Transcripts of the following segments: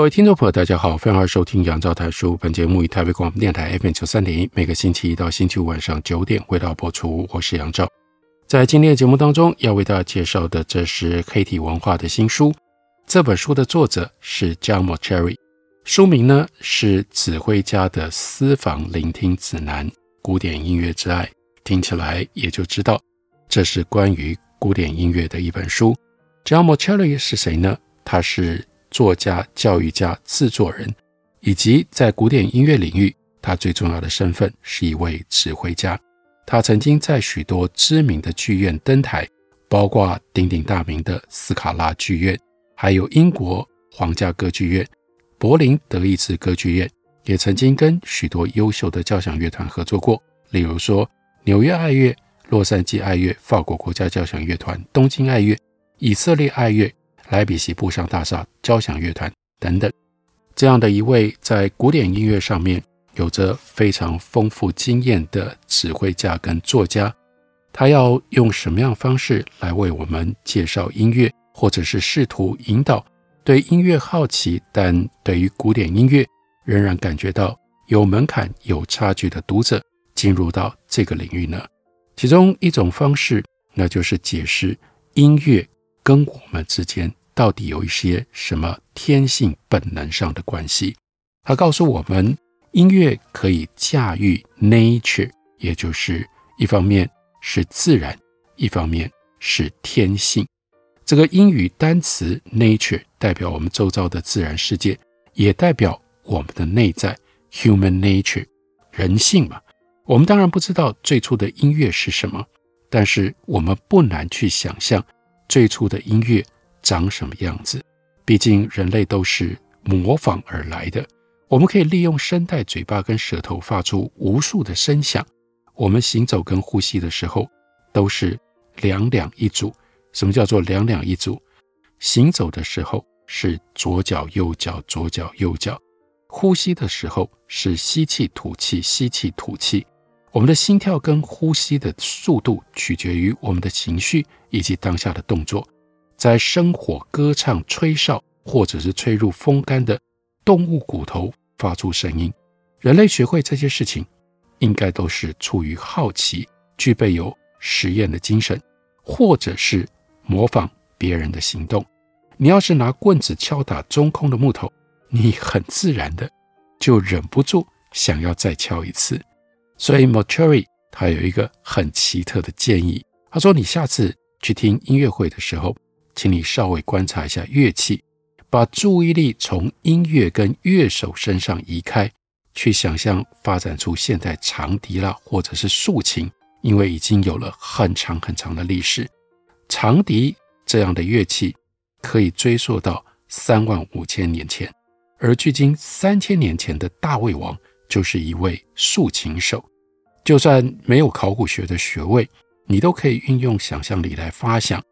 各位听众朋友，大家好，欢迎收听杨照谈书。本节目以台北广播电台 FM 九三点一，每个星期一到星期五晚上九点为大家播出。我是杨照，在今天的节目当中要为大家介绍的，这是黑体文化的新书。这本书的作者是 John Mochery，书名呢是《指挥家的私房聆听指南：古典音乐之爱》。听起来也就知道，这是关于古典音乐的一本书。John Mochary 是谁呢？他是作家、教育家、制作人，以及在古典音乐领域，他最重要的身份是一位指挥家。他曾经在许多知名的剧院登台，包括鼎鼎大名的斯卡拉剧院，还有英国皇家歌剧院、柏林德意志歌剧院，也曾经跟许多优秀的交响乐团合作过，例如说纽约爱乐、洛杉矶爱乐、法国国家交响乐团、东京爱乐、以色列爱乐。莱比锡布商大厦交响乐团等等，这样的一位在古典音乐上面有着非常丰富经验的指挥家跟作家，他要用什么样方式来为我们介绍音乐，或者是试图引导对音乐好奇，但对于古典音乐仍然感觉到有门槛、有差距的读者进入到这个领域呢？其中一种方式，那就是解释音乐跟我们之间。到底有一些什么天性本能上的关系？他告诉我们，音乐可以驾驭 nature，也就是一方面是自然，一方面是天性。这个英语单词 nature 代表我们周遭的自然世界，也代表我们的内在 human nature，人性嘛。我们当然不知道最初的音乐是什么，但是我们不难去想象最初的音乐。长什么样子？毕竟人类都是模仿而来的。我们可以利用声带、嘴巴跟舌头发出无数的声响。我们行走跟呼吸的时候都是两两一组。什么叫做两两一组？行走的时候是左脚右脚，左脚右脚；呼吸的时候是吸气吐气，吸气吐气。我们的心跳跟呼吸的速度取决于我们的情绪以及当下的动作。在生火、歌唱、吹哨，或者是吹入风干的动物骨头发出声音，人类学会这些事情，应该都是出于好奇，具备有实验的精神，或者是模仿别人的行动。你要是拿棍子敲打中空的木头，你很自然的就忍不住想要再敲一次。所以 Mauceri 他有一个很奇特的建议，他说：“你下次去听音乐会的时候。”请你稍微观察一下乐器，把注意力从音乐跟乐手身上移开，去想象发展出现在长笛啦，或者是竖琴，因为已经有了很长很长的历史。长笛这样的乐器可以追溯到三万五千年前，而距今三千年前的大卫王就是一位竖琴手。就算没有考古学的学位，你都可以运用想象力来发想。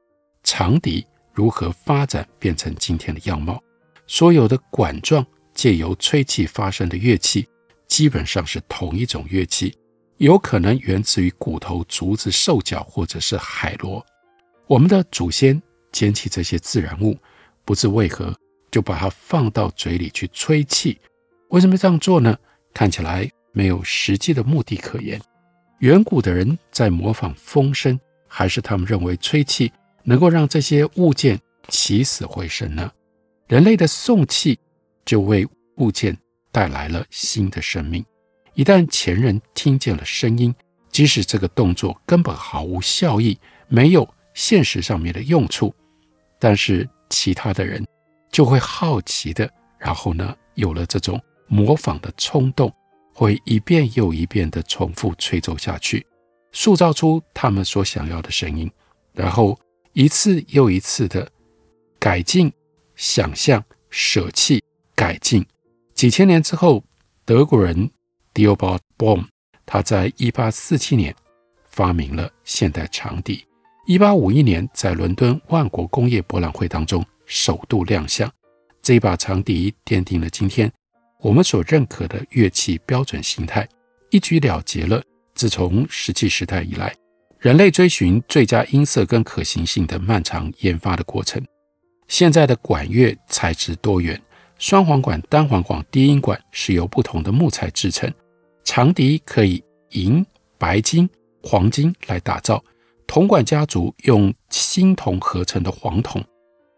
长笛如何发展变成今天的样貌？所有的管状借由吹气发声的乐器，基本上是同一种乐器，有可能源自于骨头、竹子、兽脚或者是海螺。我们的祖先捡起这些自然物，不知为何就把它放到嘴里去吹气。为什么这样做呢？看起来没有实际的目的可言。远古的人在模仿风声，还是他们认为吹气？能够让这些物件起死回生呢？人类的送气就为物件带来了新的生命。一旦前人听见了声音，即使这个动作根本毫无效益，没有现实上面的用处，但是其他的人就会好奇的，然后呢，有了这种模仿的冲动，会一遍又一遍的重复吹奏下去，塑造出他们所想要的声音，然后。一次又一次的改进、想象、舍弃、改进。几千年之后，德国人 d i o b a l d Bohm 他在一八四七年发明了现代长笛。一八五一年，在伦敦万国工业博览会当中首度亮相。这一把长笛奠定了今天我们所认可的乐器标准形态，一举了结了自从石器时代以来，人类追寻最佳音色跟可行性的漫长研发的过程。现在的管乐材质多元。双簧管、单簧管、低音管是由不同的木材制成。长笛可以银、白金、黄金来打造。铜管家族用锌铜合成的黄铜。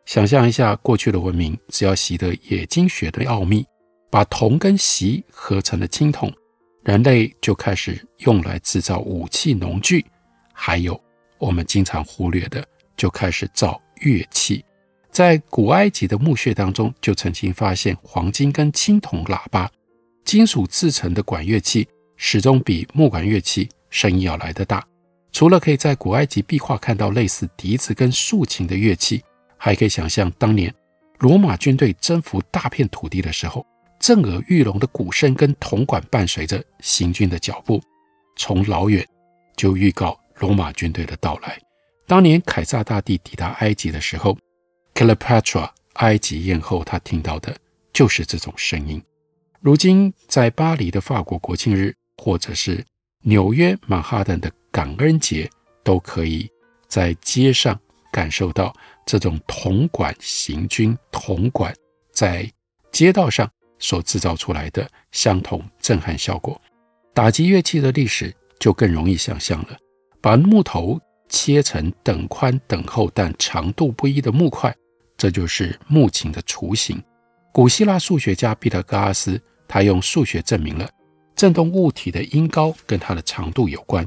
想象一下过去的文明，只要习得冶金学的奥秘，把铜跟锡合成了青铜，人类就开始用来制造武器、农具，还有我们经常忽略的，就开始造乐器。在古埃及的墓穴当中，就曾经发现黄金跟青铜喇叭，金属制成的管乐器始终比木管乐器声音要来得大。除了可以在古埃及壁画看到类似笛子跟竖琴的乐器，还可以想象当年罗马军队征服大片土地的时候，震耳欲聋的鼓声跟铜管伴随着行军的脚步，从老远就预告罗马军队的到来。当年凯撒大帝抵达埃及的时候，Cleopatra，埃及艳后，她听到的就是这种声音。如今，在巴黎的法国国庆日，或者是纽约曼哈顿的感恩节，都可以在街上感受到这种铜管行军、铜管在街道上所制造出来的相同震撼效果。打击乐器的历史就更容易想象了，把木头切成等宽等厚但长度不一的木块。这就是木琴的雏形。古希腊数学家毕达哥拉斯，他用数学证明了振动物体的音高跟它的长度有关。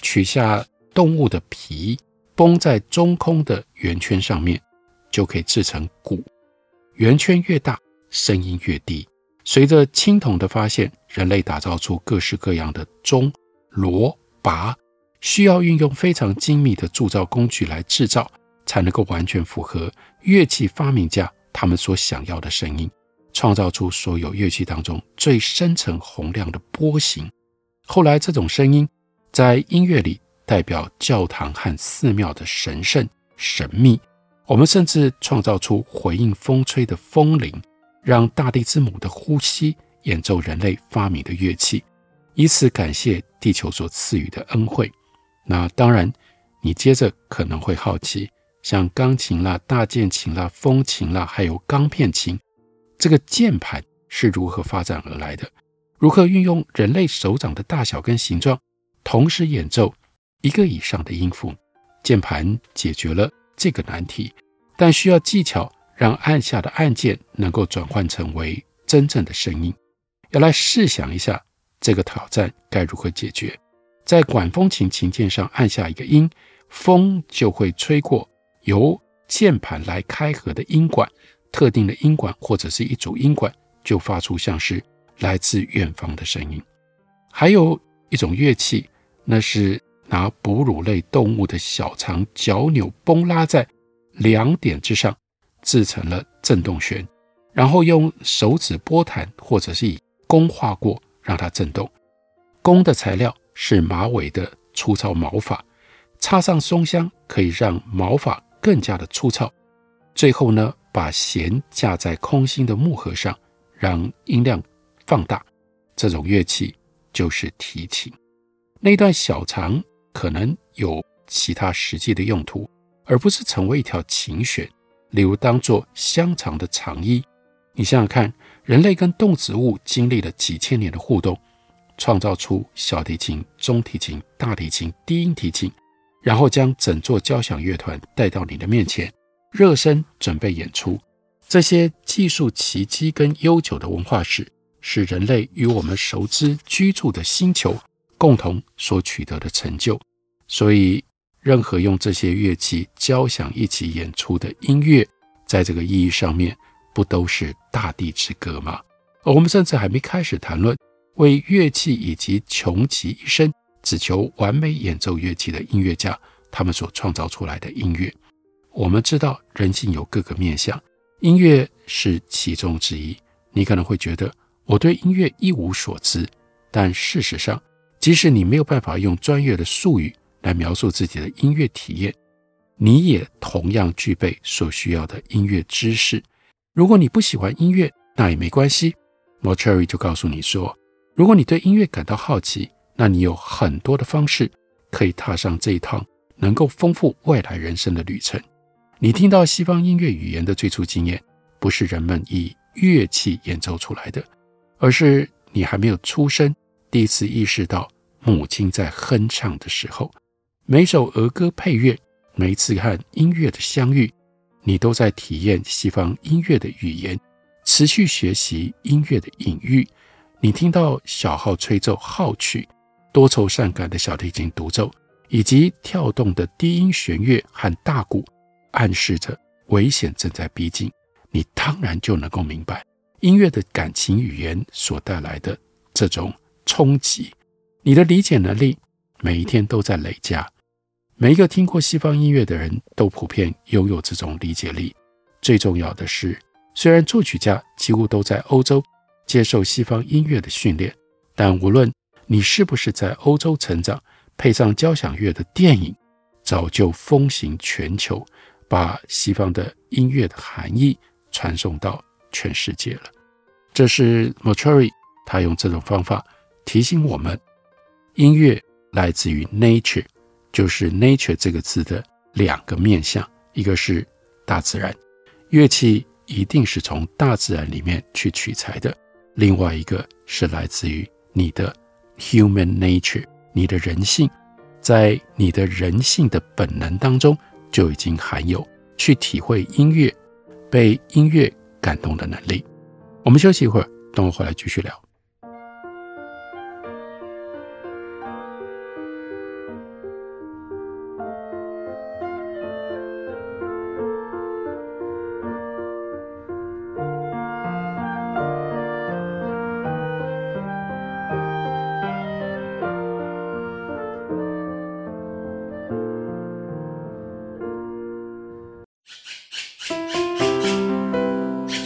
取下动物的皮，绷在中空的圆圈上面，就可以制成鼓。圆圈越大，声音越低。随着青铜的发现，人类打造出各式各样的钟、锣、鈸，需要运用非常精密的铸造工具来制造。才能够完全符合乐器发明家他们所想要的声音，创造出所有乐器当中最深沉洪亮的波形。后来，这种声音在音乐里代表教堂和寺庙的神圣神秘。我们甚至创造出回应风吹的风铃，让大地之母的呼吸演奏人类发明的乐器，以此感谢地球所赐予的恩惠。那当然，你接着可能会好奇。像钢琴啦、大键琴啦、风琴啦，还有钢片琴，这个键盘是如何发展而来的？如何运用人类手掌的大小跟形状，同时演奏一个以上的音符？键盘解决了这个难题，但需要技巧，让按下的按键能够转换成为真正的声音。要来试想一下，这个挑战该如何解决？在管风琴琴键上按下一个音，风就会吹过。由键盘来开合的音管，特定的音管或者是一组音管，就发出像是来自远方的声音。还有一种乐器，那是拿哺乳类动物的小肠绞扭绷拉在两点之上，制成了振动弦，然后用手指拨弹或者是以弓划过，让它振动。弓的材料是马尾的粗糙毛发，插上松香可以让毛发。更加的粗糙，最后呢，把弦架在空心的木盒上，让音量放大。这种乐器就是提琴。那段小肠可能有其他实际的用途，而不是成为一条琴弦，例如当做香肠的肠衣。你想想看，人类跟动植物经历了几千年的互动，创造出小提琴、中提琴、大提琴、低音提琴。然后将整座交响乐团带到你的面前，热身准备演出。这些技术奇迹跟悠久的文化史，是人类与我们熟知居住的星球共同所取得的成就。所以，任何用这些乐器交响一起演出的音乐，在这个意义上面，不都是大地之歌吗？而我们甚至还没开始谈论为乐器以及穷其一生。只求完美演奏乐器的音乐家，他们所创造出来的音乐，我们知道人性有各个面相，音乐是其中之一。你可能会觉得我对音乐一无所知，但事实上，即使你没有办法用专业的术语来描述自己的音乐体验，你也同样具备所需要的音乐知识。如果你不喜欢音乐，那也没关系。Mortuary 就告诉你说，如果你对音乐感到好奇，那你有很多的方式可以踏上这一趟能够丰富未来人生的旅程。你听到西方音乐语言的最初经验，不是人们以乐器演奏出来的，而是你还没有出生，第一次意识到母亲在哼唱的时候。每首儿歌配乐，每一次和音乐的相遇，你都在体验西方音乐的语言，持续学习音乐的隐喻。你听到小号吹奏号曲，多愁善感的小提琴独奏，以及跳动的低音弦乐和大鼓，暗示着危险正在逼近。你当然就能够明白音乐的感情语言所带来的这种冲击。你的理解能力每一天都在累加。每一个听过西方音乐的人都普遍拥有这种理解力。最重要的是，虽然作曲家几乎都在欧洲接受西方音乐的训练，但无论你是不是在欧洲成长，配上交响乐的电影早就风行全球，把西方的音乐的含义传送到全世界了。这是 Motory 他用这种方法提醒我们：音乐来自于 nature。就是 nature 这个字的两个面向，一个是大自然，乐器一定是从大自然里面去取材的；另外一个是来自于你的 human nature，你的人性，在你的人性的本能当中就已经含有去体会音乐、被音乐感动的能力。我们休息一会儿，等我回来继续聊。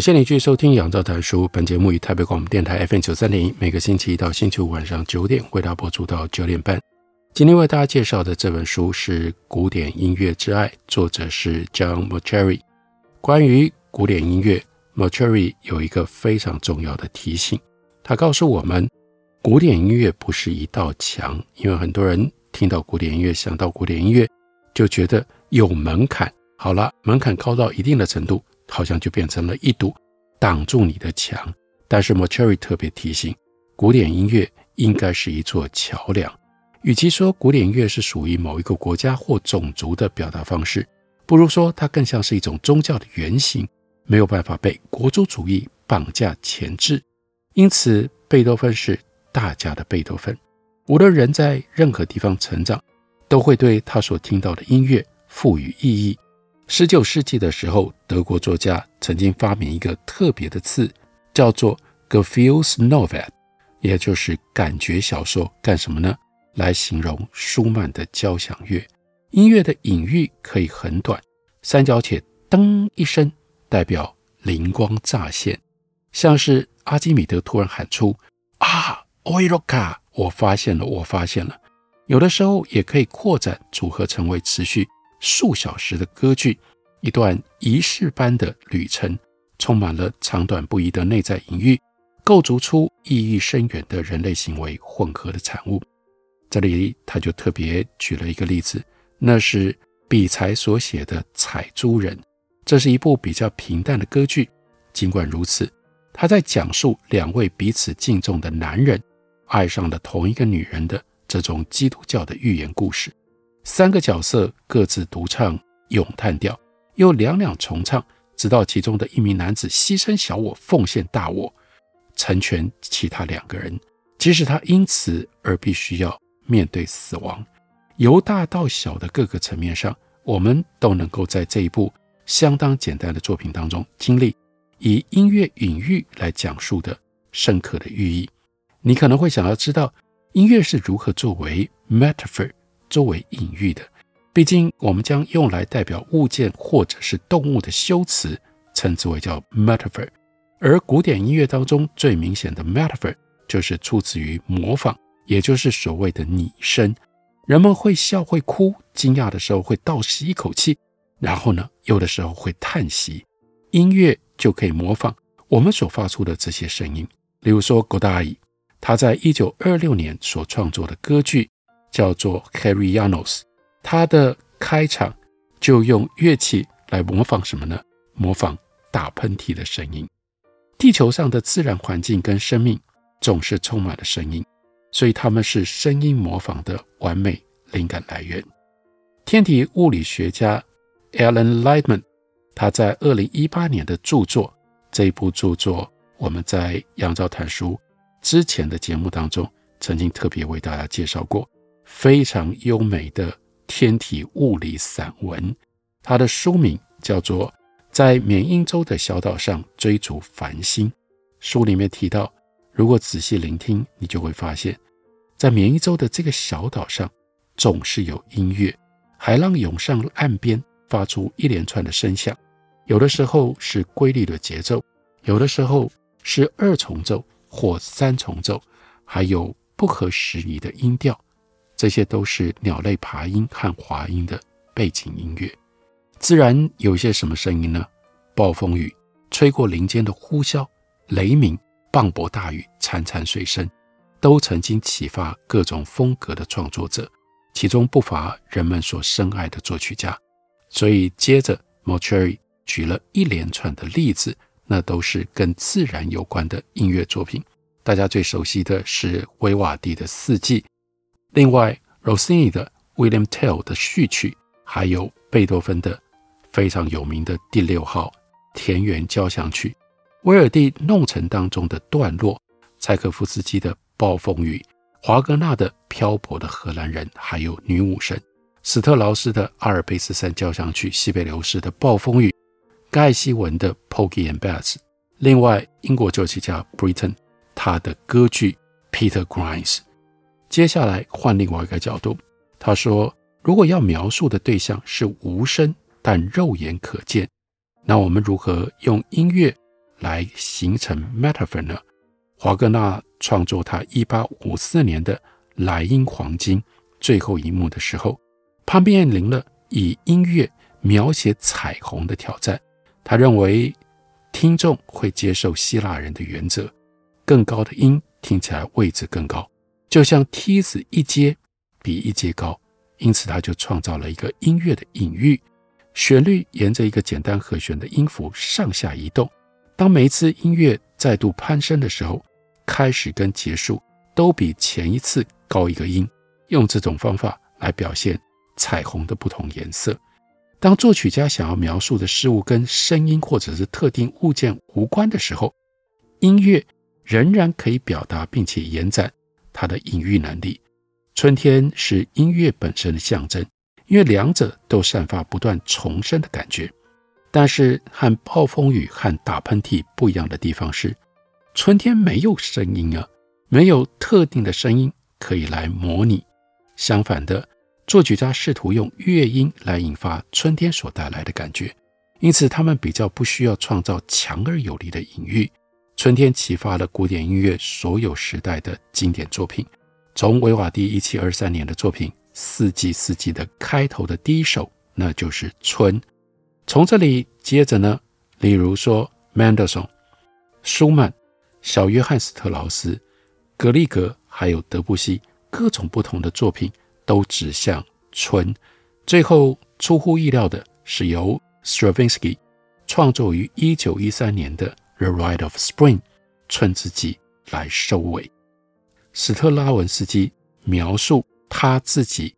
感谢你继续收听《杨照谈书》。本节目以台北广播电台 FM 九三点一，每个星期一到星期五晚上九点，为大家播出到九点半。今天为大家介绍的这本书是《古典音乐之爱》，作者是 John Mauceri。关于古典音乐，Mauceri 有一个非常重要的提醒，他告诉我们，古典音乐不是一道墙，因为很多人听到古典音乐，想到古典音乐，就觉得有门槛。好了，门槛高到一定的程度。好像就变成了一堵挡住你的墙，但是 Mauceri 特别提醒，古典音乐应该是一座桥梁。与其说古典音乐是属于某一个国家或种族的表达方式，不如说它更像是一种宗教的原型，没有办法被国族主义绑架钳制。因此，贝多芬是大家的贝多芬。无论人在任何地方成长，都会对他所听到的音乐赋予意义。十九世纪的时候，德国作家曾经发明一个特别的词，叫做 “Gefühlsnovel”，也就是感觉小说，干什么呢？来形容舒曼的交响乐。音乐的隐喻可以很短，三角铁噔一声，代表灵光乍现，像是阿基米德突然喊出：“啊，欧伊洛卡！我发现了，我发现了。”有的时候也可以扩展组合成为持续数小时的歌剧，一段仪式般的旅程，充满了长短不一的内在隐喻，构筑出意义深远的人类行为混合的产物。这里他就特别举了一个例子。那是比才所写的《采珠人》，这是一部比较平淡的歌剧。尽管如此，他在讲述两位彼此敬重的男人爱上了同一个女人的这种基督教的寓言故事。三个角色各自独唱咏叹调，又两两重唱，直到其中的一名男子牺牲小我，奉献大我，成全其他两个人，即使他因此而必须要面对死亡。由大到小的各个层面上，我们都能够在这一部相当简单的作品当中经历以音乐隐喻来讲述的深刻的寓意。你可能会想要知道音乐是如何作为 metaphor 作为隐喻的。毕竟我们将用来代表物件或者是动物的修辞称之为叫 metaphor，而古典音乐当中最明显的 metaphor 就是出自于模仿，也就是所谓的拟声。人们会笑会哭，惊讶的时候会倒吸一口气，然后呢，有的时候会叹息。音乐就可以模仿我们所发出的这些声音。例如说，戈达伊他在一九二六年所创作的歌剧叫做《Kerjanos》，他的开场就用乐器来模仿什么呢？模仿打喷嚏的声音。地球上的自然环境跟生命总是充满了声音。所以他们是声音模仿的完美灵感来源。天体物理学家 Alan Lightman，他在二零一八年的著作，这一部著作我们在杨照谈书之前的节目当中曾经特别为大家介绍过，非常优美的天体物理散文。它的书名叫做《在缅因州的小岛上追逐繁星》，书里面提到。如果仔细聆听，你就会发现，在缅因州的这个小岛上，总是有音乐，海浪涌上岸边，发出一连串的声响，有的时候是规律的节奏，有的时候是二重奏或三重奏，还有不合时宜的音调，这些都是鸟类爬音和滑音的背景音乐。自然有些什么声音呢？暴风雨吹过林间的呼啸，雷鸣。磅礴大雨，潺潺水声，都曾经启发各种风格的创作者，其中不乏人们所深爱的作曲家。所以，接着 Mauceri 举了一连串的例子，那都是跟自然有关的音乐作品。大家最熟悉的是维瓦蒂的《四季》，另外 Rossini 的《William Tell》的序曲，还有贝多芬的非常有名的第六号田园交响曲。威尔第弄臣当中的段落，柴可夫斯基的暴风雨，华格纳的漂泊的荷兰人，还有女武神，史特劳斯的阿尔卑斯山交响曲，西北流士的暴风雨，盖希文的 Porgy and Bess，另外英国作曲家 Britton 他的歌剧 Peter Grimes。接下来换另外一个角度，他说，如果要描述的对象是无声但肉眼可见，那我们如何用音乐？来形成 metaphor 呢？华格纳创作他一八五四年的《莱茵黄金》最后一幕的时候，他面临了以音乐描写彩虹的挑战。他认为听众会接受希腊人的原则，更高的音听起来位置更高，就像梯子一阶比一阶高。因此，他就创造了一个音乐的隐喻：旋律沿着一个简单和弦的音符上下移动。当每一次音乐再度攀升的时候，开始跟结束都比前一次高一个音，用这种方法来表现彩虹的不同颜色。当作曲家想要描述的事物跟声音或者是特定物件无关的时候，音乐仍然可以表达并且延展它的隐喻能力。春天是音乐本身的象征，因为两者都散发不断重生的感觉。但是和暴风雨和打喷嚏不一样的地方是，春天没有声音啊，没有特定的声音可以来模拟。相反的，作曲家试图用乐音来引发春天所带来的感觉，因此他们比较不需要创造强而有力的隐喻。春天启发了古典音乐所有时代的经典作品，从维瓦第一七二三年的作品《四季四季》的开头的第一首，那就是《春》。从这里接着呢，例如说曼德松、舒曼、小约翰·斯特劳斯、格里格，还有德布西，各种不同的作品都指向春。最后出乎意料的是，由 Stravinsky 创作于一九一三年的《The Rite of Spring》春之祭来收尾。史特拉文斯基描述他自己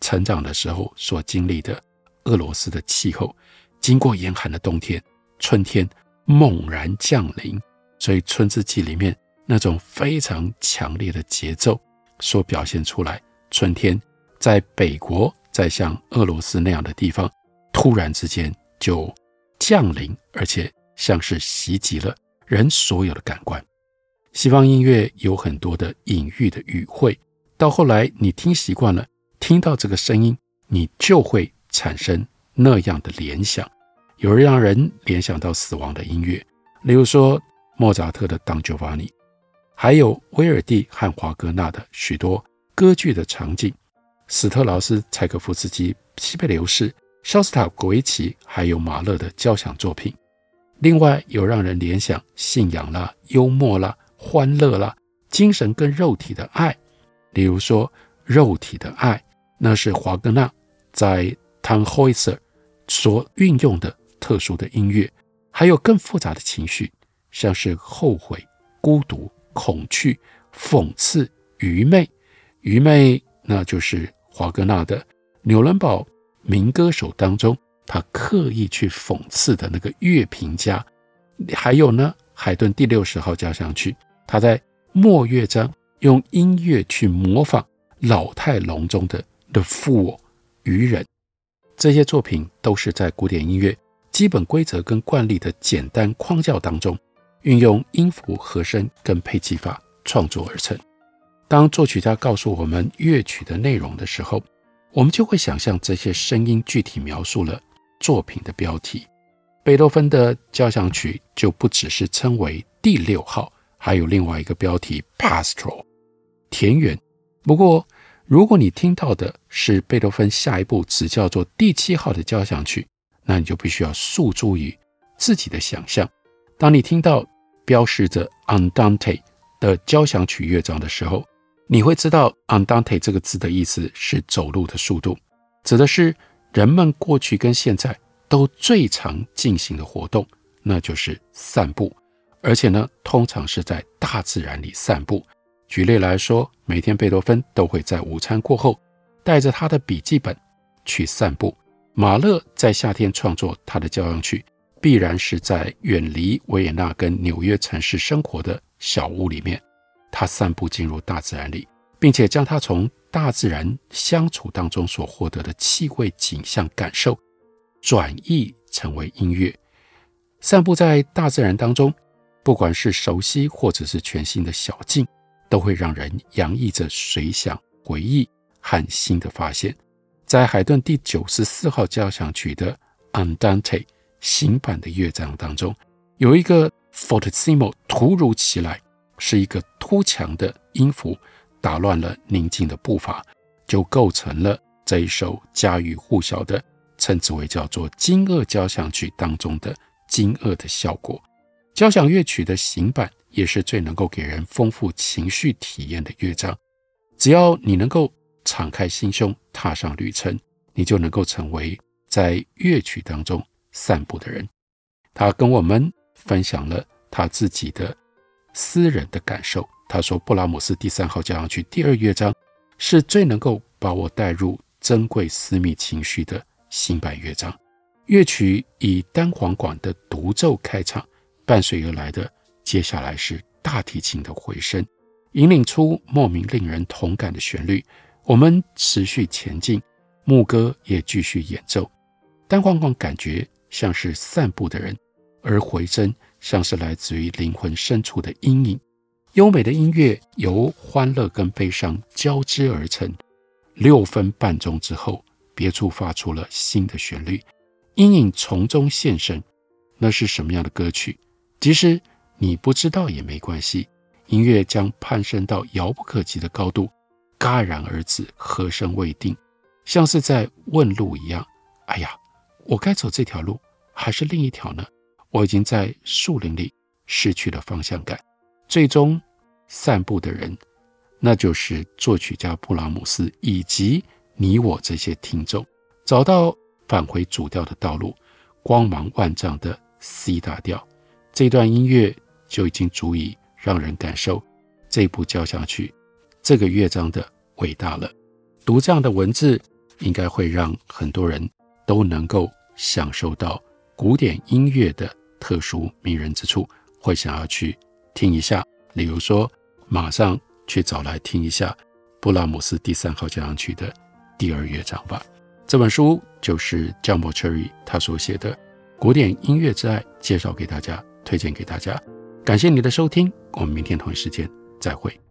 成长的时候所经历的俄罗斯的气候，经过严寒的冬天，春天猛然降临。所以《春之祭》里面那种非常强烈的节奏所表现出来，春天在北国，在像俄罗斯那样的地方，突然之间就降临，而且像是袭击了人所有的感官。西方音乐有很多的隐喻的语汇，到后来你听习惯了，听到这个声音，你就会产生那样的联想。有人让人联想到死亡的音乐，例如说莫扎特的《Don Giovanni》，还有威尔第和华格纳的许多歌剧的场景，斯特劳斯、柴可夫斯基、西贝流士、肖斯塔科维奇，还有马勒的交响作品。另外，有让人联想信仰啦、幽默啦。欢乐啦，精神跟肉体的爱，例如说肉体的爱，那是华格纳在《Tannhäuser》所运用的特殊的音乐，还有更复杂的情绪，像是后悔、孤独、恐惧、讽刺、愚昧。愚昧，那就是华格纳的纽伦堡民歌手当中，他刻意去讽刺的那个乐评家。还有呢，海顿第六十号交响曲。他在末乐章用音乐去模仿老态龙钟的 The Fool 愚人，这些作品都是在古典音乐基本规则跟惯例的简单框架当中，运用音符、和声跟配器法创作而成。当作曲家告诉我们乐曲的内容的时候，我们就会想象这些声音具体描述了作品的标题。贝多芬的交响曲就不只是称为第六号。还有另外一个标题，Pastoral，田园。不过，如果你听到的是贝多芬下一部只叫做第七号的交响曲，那你就必须要诉诸于自己的想象。当你听到标示着 Andante 的交响曲乐章的时候，你会知道 Andante 这个字的意思是走路的速度，指的是人们过去跟现在都最常进行的活动，那就是散步。而且呢，通常是在大自然里散步。举例来说，每天贝多芬都会在午餐过后，带着他的笔记本去散步。马勒在夏天创作他的交响曲，必然是在远离维也纳跟纽约城市生活的小屋里面，他散步进入大自然里，并且将他从大自然相处当中所获得的气味、景象、感受，转译成为音乐。散步在大自然当中。不管是熟悉或者是全新的小径，都会让人洋溢着随想、回忆和新的发现。在海顿第九十四号交响曲的 Andante 行版的乐章当中，有一个 Fortissimo 突如其来，是一个突强的音符，打乱了宁静的步伐，就构成了这一首家喻户晓的，称之为叫做《惊愕交响曲》当中的惊愕的效果。交响乐曲的行板也是最能够给人丰富情绪体验的乐章。只要你能够敞开心胸，踏上旅程，你就能够成为在乐曲当中散步的人。他跟我们分享了他自己的私人的感受。他说，布拉姆斯第三号交响曲第二乐章是最能够把我带入珍贵私密情绪的新版乐章。乐曲以单簧管的独奏开场。伴随而来的，接下来是大提琴的回声，引领出莫名令人同感的旋律。我们持续前进，牧歌也继续演奏。单簧管感觉像是散步的人，而回声像是来自于灵魂深处的阴影。优美的音乐由欢乐跟悲伤交织而成。六分半钟之后，别处发出了新的旋律，阴影从中现身。那是什么样的歌曲？即使你不知道也没关系。音乐将攀升到遥不可及的高度，戛然而止，和声未定，像是在问路一样。哎呀，我该走这条路，还是另一条呢？我已经在树林里失去了方向感。最终，散步的人，那就是作曲家布拉姆斯以及你我这些听众，找到返回主调的道路，光芒万丈的 C 大调，这段音乐就已经足以让人感受这部交响曲这个乐章的伟大了。读这样的文字，应该会让很多人都能够享受到古典音乐的特殊迷人之处，会想要去。听一下，例如说，马上去找来听一下布拉姆斯第三号交响曲的第二乐章吧。这本书就是 John McCherry 他所写的《古典音乐之爱》，介绍给大家，推荐给大家。感谢你的收听，我们明天同一时间再会。